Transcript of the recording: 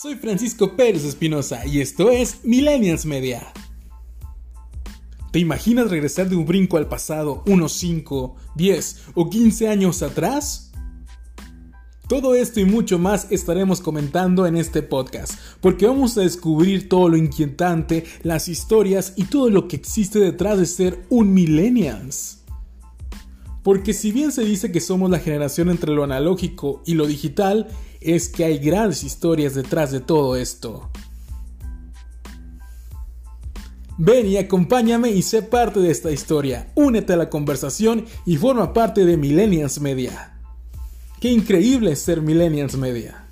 Soy Francisco Pérez Espinosa y esto es Millennials Media. ¿Te imaginas regresar de un brinco al pasado unos 5, 10 o 15 años atrás? Todo esto y mucho más estaremos comentando en este podcast, porque vamos a descubrir todo lo inquietante, las historias y todo lo que existe detrás de ser un millennials. Porque si bien se dice que somos la generación entre lo analógico y lo digital, es que hay grandes historias detrás de todo esto. Ven y acompáñame y sé parte de esta historia. Únete a la conversación y forma parte de Millennials Media. Qué increíble es ser Millennials Media.